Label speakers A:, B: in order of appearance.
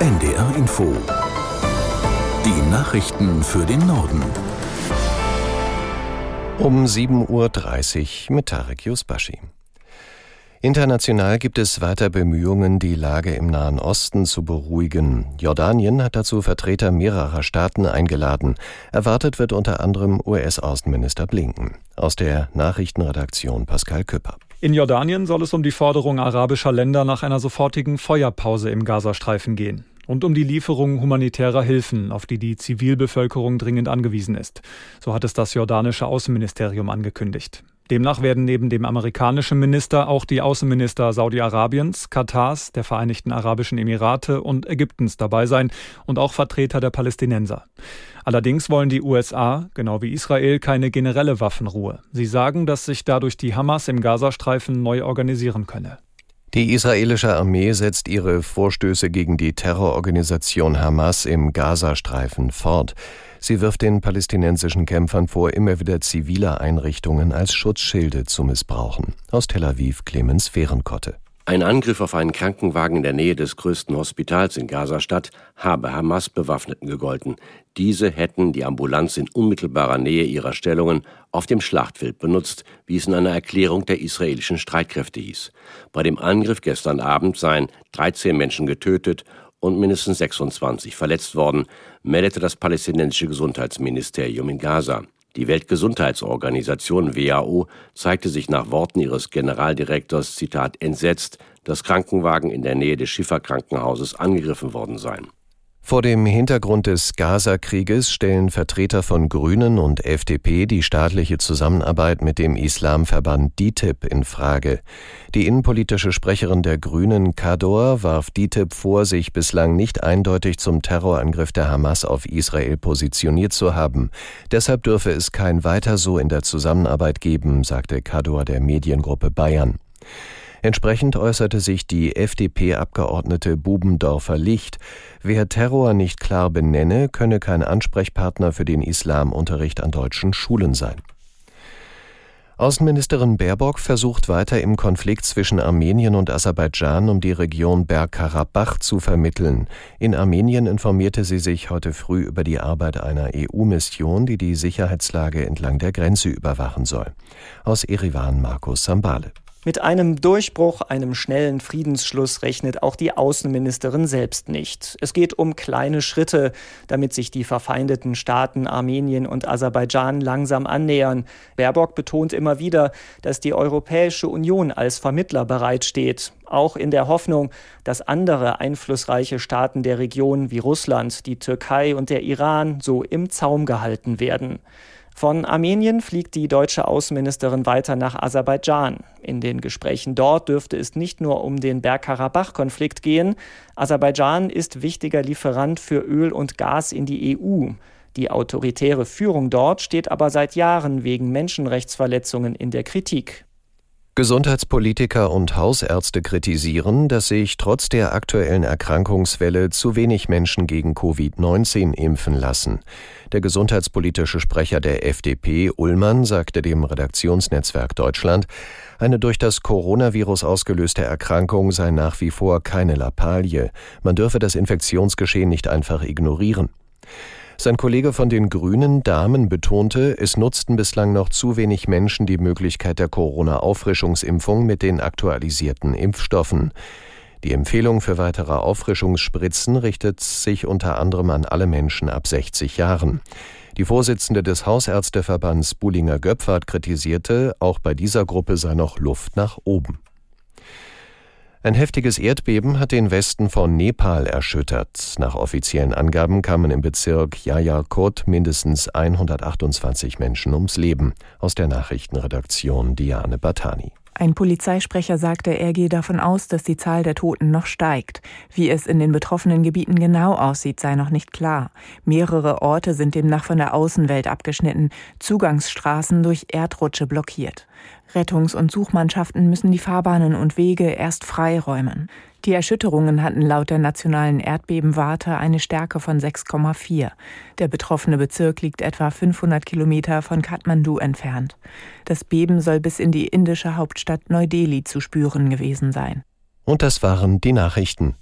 A: NDR Info. Die Nachrichten für den Norden.
B: Um 7.30 Uhr mit Tarek Yusbashi. International gibt es weiter Bemühungen, die Lage im Nahen Osten zu beruhigen. Jordanien hat dazu Vertreter mehrerer Staaten eingeladen. Erwartet wird unter anderem US-Außenminister Blinken. Aus der Nachrichtenredaktion Pascal Küpper.
C: In Jordanien soll es um die Forderung arabischer Länder nach einer sofortigen Feuerpause im Gazastreifen gehen und um die Lieferung humanitärer Hilfen, auf die die Zivilbevölkerung dringend angewiesen ist. So hat es das jordanische Außenministerium angekündigt. Demnach werden neben dem amerikanischen Minister auch die Außenminister Saudi-Arabiens, Katars, der Vereinigten Arabischen Emirate und Ägyptens dabei sein und auch Vertreter der Palästinenser. Allerdings wollen die USA, genau wie Israel, keine generelle Waffenruhe. Sie sagen, dass sich dadurch die Hamas im Gazastreifen neu organisieren könne.
B: Die israelische Armee setzt ihre Vorstöße gegen die Terrororganisation Hamas im Gazastreifen fort. Sie wirft den palästinensischen Kämpfern vor, immer wieder zivile Einrichtungen als Schutzschilde zu missbrauchen. Aus Tel Aviv Clemens Fehrenkotte.
D: Ein Angriff auf einen Krankenwagen in der Nähe des größten Hospitals in Gaza-Stadt habe Hamas-Bewaffneten gegolten. Diese hätten die Ambulanz in unmittelbarer Nähe ihrer Stellungen auf dem Schlachtfeld benutzt, wie es in einer Erklärung der israelischen Streitkräfte hieß. Bei dem Angriff gestern Abend seien 13 Menschen getötet und mindestens 26 verletzt worden, meldete das palästinensische Gesundheitsministerium in Gaza. Die Weltgesundheitsorganisation WHO zeigte sich nach Worten ihres Generaldirektors Zitat entsetzt, dass Krankenwagen in der Nähe des Schifferkrankenhauses angegriffen worden seien.
B: Vor dem Hintergrund des Gaza-Krieges stellen Vertreter von Grünen und FDP die staatliche Zusammenarbeit mit dem Islamverband DITIB in Frage. Die innenpolitische Sprecherin der Grünen, Kador, warf DITIB vor, sich bislang nicht eindeutig zum Terrorangriff der Hamas auf Israel positioniert zu haben. Deshalb dürfe es kein Weiter so in der Zusammenarbeit geben, sagte Kador der Mediengruppe Bayern. Entsprechend äußerte sich die FDP-Abgeordnete Bubendorfer Licht, wer Terror nicht klar benenne, könne kein Ansprechpartner für den Islamunterricht an deutschen Schulen sein. Außenministerin Baerbock versucht weiter im Konflikt zwischen Armenien und Aserbaidschan um die Region Bergkarabach zu vermitteln. In Armenien informierte sie sich heute früh über die Arbeit einer EU-Mission, die die Sicherheitslage entlang der Grenze überwachen soll. Aus Erivan Markus Sambale.
E: Mit einem Durchbruch, einem schnellen Friedensschluss rechnet auch die Außenministerin selbst nicht. Es geht um kleine Schritte, damit sich die verfeindeten Staaten Armenien und Aserbaidschan langsam annähern. Baerbock betont immer wieder, dass die Europäische Union als Vermittler bereitsteht, auch in der Hoffnung, dass andere einflussreiche Staaten der Region wie Russland, die Türkei und der Iran so im Zaum gehalten werden. Von Armenien fliegt die deutsche Außenministerin weiter nach Aserbaidschan. In den Gesprächen dort dürfte es nicht nur um den Bergkarabach-Konflikt gehen. Aserbaidschan ist wichtiger Lieferant für Öl und Gas in die EU. Die autoritäre Führung dort steht aber seit Jahren wegen Menschenrechtsverletzungen in der Kritik.
B: Gesundheitspolitiker und Hausärzte kritisieren, dass sich trotz der aktuellen Erkrankungswelle zu wenig Menschen gegen Covid-19 impfen lassen. Der gesundheitspolitische Sprecher der FDP, Ullmann, sagte dem Redaktionsnetzwerk Deutschland, eine durch das Coronavirus ausgelöste Erkrankung sei nach wie vor keine Lappalie. Man dürfe das Infektionsgeschehen nicht einfach ignorieren. Sein Kollege von den Grünen Damen betonte, es nutzten bislang noch zu wenig Menschen die Möglichkeit der Corona-Auffrischungsimpfung mit den aktualisierten Impfstoffen. Die Empfehlung für weitere Auffrischungsspritzen richtet sich unter anderem an alle Menschen ab 60 Jahren. Die Vorsitzende des Hausärzteverbands Bulinger Göpfert kritisierte, auch bei dieser Gruppe sei noch Luft nach oben. Ein heftiges Erdbeben hat den Westen von Nepal erschüttert. Nach offiziellen Angaben kamen im Bezirk Jajalkot mindestens 128 Menschen ums Leben. Aus der Nachrichtenredaktion Diane Batani.
F: Ein Polizeisprecher sagte, er gehe davon aus, dass die Zahl der Toten noch steigt. Wie es in den betroffenen Gebieten genau aussieht, sei noch nicht klar. Mehrere Orte sind demnach von der Außenwelt abgeschnitten, Zugangsstraßen durch Erdrutsche blockiert. Rettungs- und Suchmannschaften müssen die Fahrbahnen und Wege erst freiräumen. Die Erschütterungen hatten laut der nationalen Erdbebenwarte eine Stärke von 6,4. Der betroffene Bezirk liegt etwa 500 Kilometer von Kathmandu entfernt. Das Beben soll bis in die indische Hauptstadt Neu-Delhi zu spüren gewesen sein.
B: Und das waren die Nachrichten.